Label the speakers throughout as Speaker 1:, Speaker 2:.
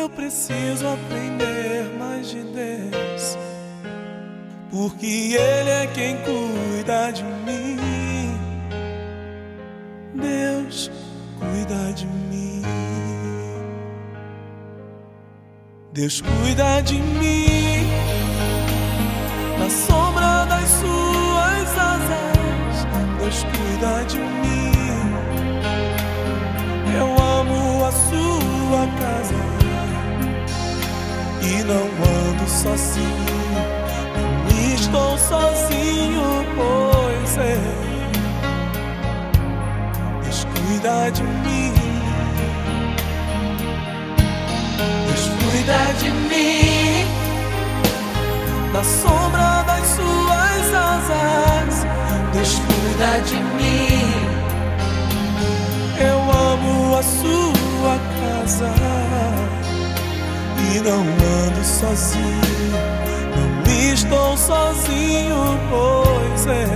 Speaker 1: Eu preciso aprender mais de Deus, porque Ele é quem cuida de mim. Deus cuida de mim. Deus cuida de mim na sombra das suas asas. Deus cuida de mim. Eu amo a sua casa e não ando sozinho. Estou sozinho, pois é. Deus cuida de mim. Deus cuida de mim. Na sombra das suas asas, Deus cuida de mim. Eu amo a sua casa e não sozinho, não estou sozinho, pois é.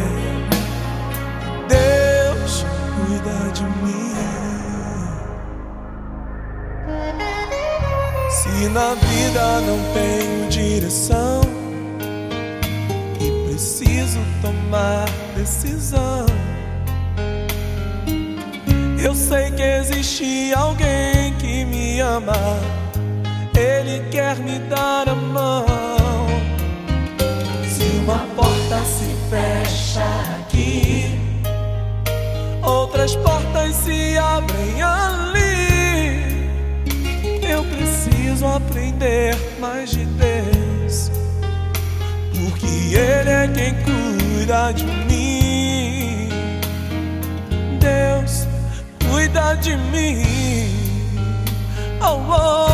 Speaker 1: Deus cuida de mim. Se na vida não tenho direção e preciso tomar decisão. Eu sei que existe alguém que me ama quer me dar a mão. Se uma porta se fecha aqui, outras portas se abrem ali. Eu preciso aprender mais de Deus, porque Ele é quem cuida de mim. Deus cuida de mim. Oh, oh,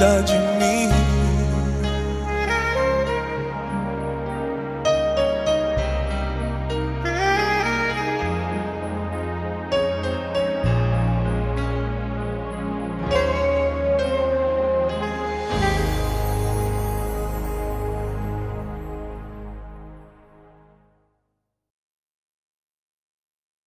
Speaker 1: cidade